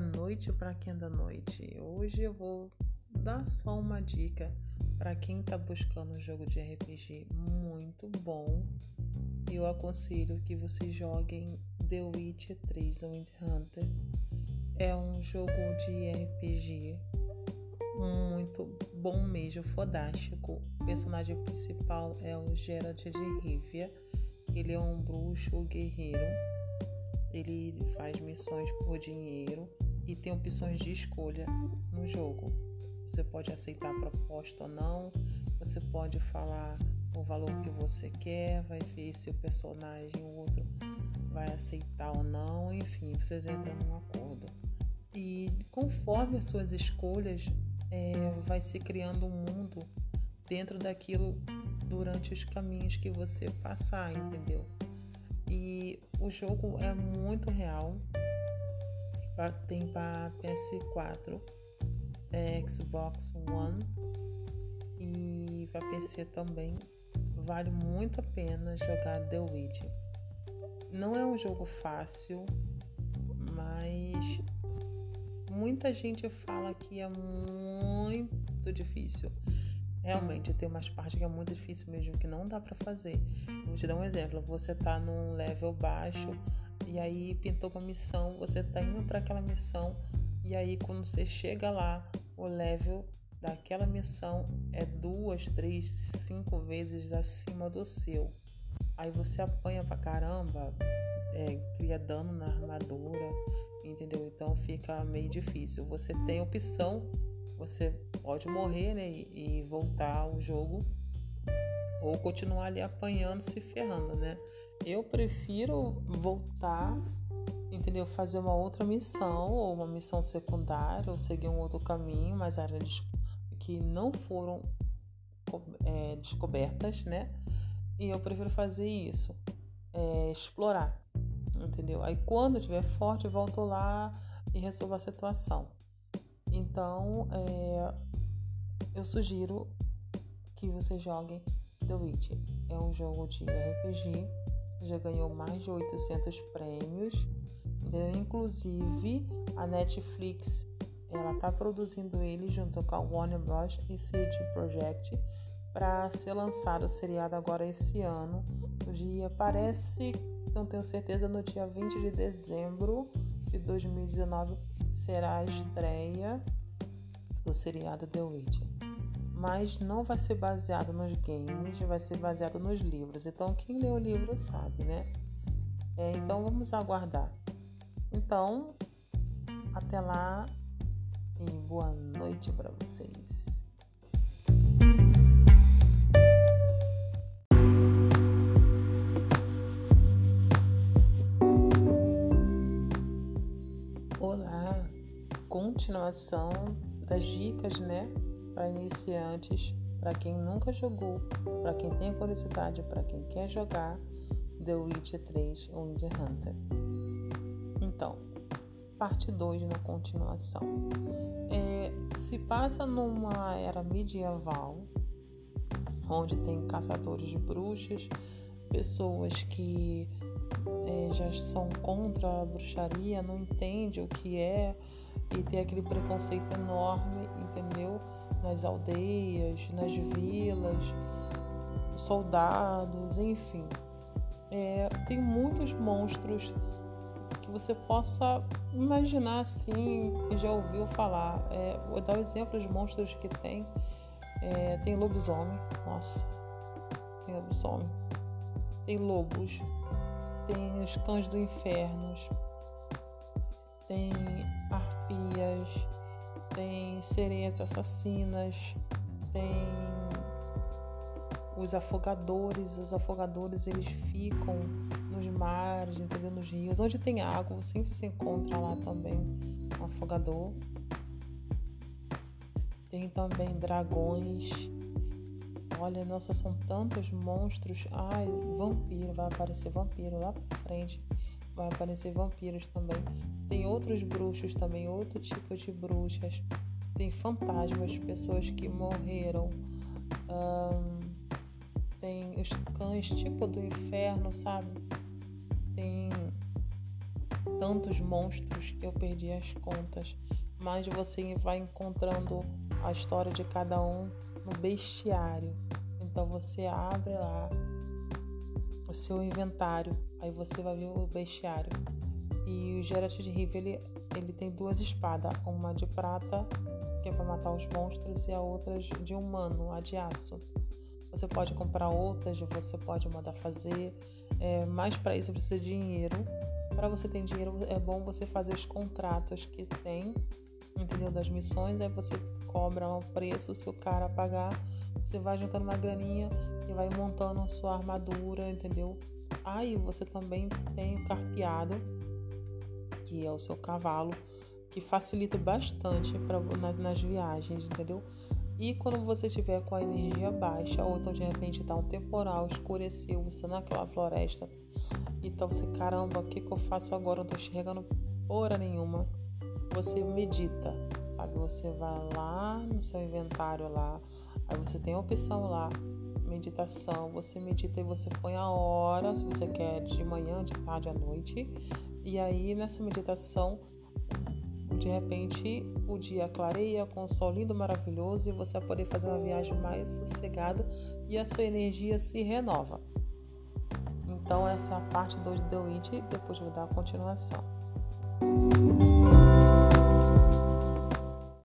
noite para quem é da noite. Hoje eu vou dar só uma dica para quem está buscando um jogo de RPG muito bom. Eu aconselho que vocês joguem The Witcher 3 The Wind Hunter. É um jogo de RPG muito bom mesmo, fodástico. O personagem principal é o Geralt de Rivia. Ele é um bruxo guerreiro ele faz missões por dinheiro e tem opções de escolha no jogo. Você pode aceitar a proposta ou não, você pode falar o valor que você quer, vai ver se o personagem, o outro, vai aceitar ou não, enfim, vocês entram num acordo. E conforme as suas escolhas, é, vai se criando um mundo dentro daquilo durante os caminhos que você passar, entendeu? E o jogo é muito real. Tem para PS4, é, Xbox One e para PC também. Vale muito a pena jogar The Witcher. Não é um jogo fácil, mas muita gente fala que é muito difícil. Realmente, tem umas partes que é muito difícil mesmo, que não dá para fazer. Vou te dar um exemplo. Você tá num level baixo e aí pintou uma missão, você tá indo para aquela missão e aí quando você chega lá, o level daquela missão é duas, três, cinco vezes acima do seu. Aí você apanha pra caramba, é, cria dano na armadura, entendeu? Então fica meio difícil. Você tem opção você pode morrer né, e voltar ao jogo ou continuar ali apanhando, se ferrando, né? Eu prefiro voltar, entendeu? Fazer uma outra missão ou uma missão secundária ou seguir um outro caminho, mas áreas que não foram é, descobertas, né? E eu prefiro fazer isso, é, explorar, entendeu? Aí quando eu estiver forte, eu volto lá e resolvo a situação. Então, é, eu sugiro que você joguem The Witcher. É um jogo de RPG, já ganhou mais de 800 prêmios. Inclusive, a Netflix ela está produzindo ele junto com a Warner Bros. e CD Projekt para ser lançado o seriado agora esse ano. No dia parece, não tenho certeza, no dia 20 de dezembro de 2019 será a estreia do seriado The Witcher. Mas não vai ser baseado nos games, vai ser baseado nos livros. Então, quem lê o livro sabe, né? É, então, vamos aguardar. Então, até lá e boa noite para vocês. Olá, continuação das dicas, né, para iniciantes, para quem nunca jogou, para quem tem curiosidade, para quem quer jogar The Witcher 3 Wind Hunter. Então, parte 2 na continuação. É, se passa numa era medieval, onde tem caçadores de bruxas, pessoas que é, já são contra a bruxaria, não entendem o que é e tem aquele preconceito enorme, entendeu? Nas aldeias, nas vilas, soldados, enfim. É, tem muitos monstros que você possa imaginar assim, que já ouviu falar. É, vou dar o um exemplo dos monstros que tem. É, tem lobisomem, nossa, tem lobisomem. Tem lobos, tem os cães do inferno, tem tem sereias assassinas, tem os afogadores. Os afogadores eles ficam nos mares, entendeu? Nos rios. Onde tem água, sempre se encontra lá também um afogador. Tem também dragões. Olha, nossa, são tantos monstros. Ai, vampiro, vai aparecer vampiro lá pra frente vai aparecer vampiros também. Tem outros bruxos também, outro tipo de bruxas. Tem fantasmas, pessoas que morreram. Um, tem os cães tipo do inferno, sabe? Tem tantos monstros que eu perdi as contas, mas você vai encontrando a história de cada um no bestiário. Então você abre lá o seu inventário, aí você vai ver o bestiário. E o Geralt de Riva ele, ele tem duas espadas, uma de prata, que é para matar os monstros, e a outra de humano, a de aço. Você pode comprar outras, você pode mandar fazer, é, mas para isso precisa de dinheiro. Para você ter dinheiro, é bom você fazer os contratos que tem, entendeu? Das missões, aí você cobra um preço, se o cara pagar, você vai juntando uma graninha e vai montando a sua armadura, entendeu? Aí você também tem o carpeado, que é o seu cavalo, que facilita bastante para nas, nas viagens, entendeu? E quando você estiver com a energia baixa, ou então de repente tá um temporal, escureceu, você naquela floresta, então você, caramba, o que, que eu faço agora? Eu não tô enxergando hora nenhuma. Você medita, sabe? Você vai lá no seu inventário lá, aí você tem a opção lá, meditação. Você medita e você põe a hora, se você quer de manhã, de tarde, à noite. E aí nessa meditação de repente o dia clareia com o sol lindo, maravilhoso e você vai poder fazer uma viagem mais sossegada e a sua energia se renova. Então essa é a parte 2 do It, depois vou dar a continuação.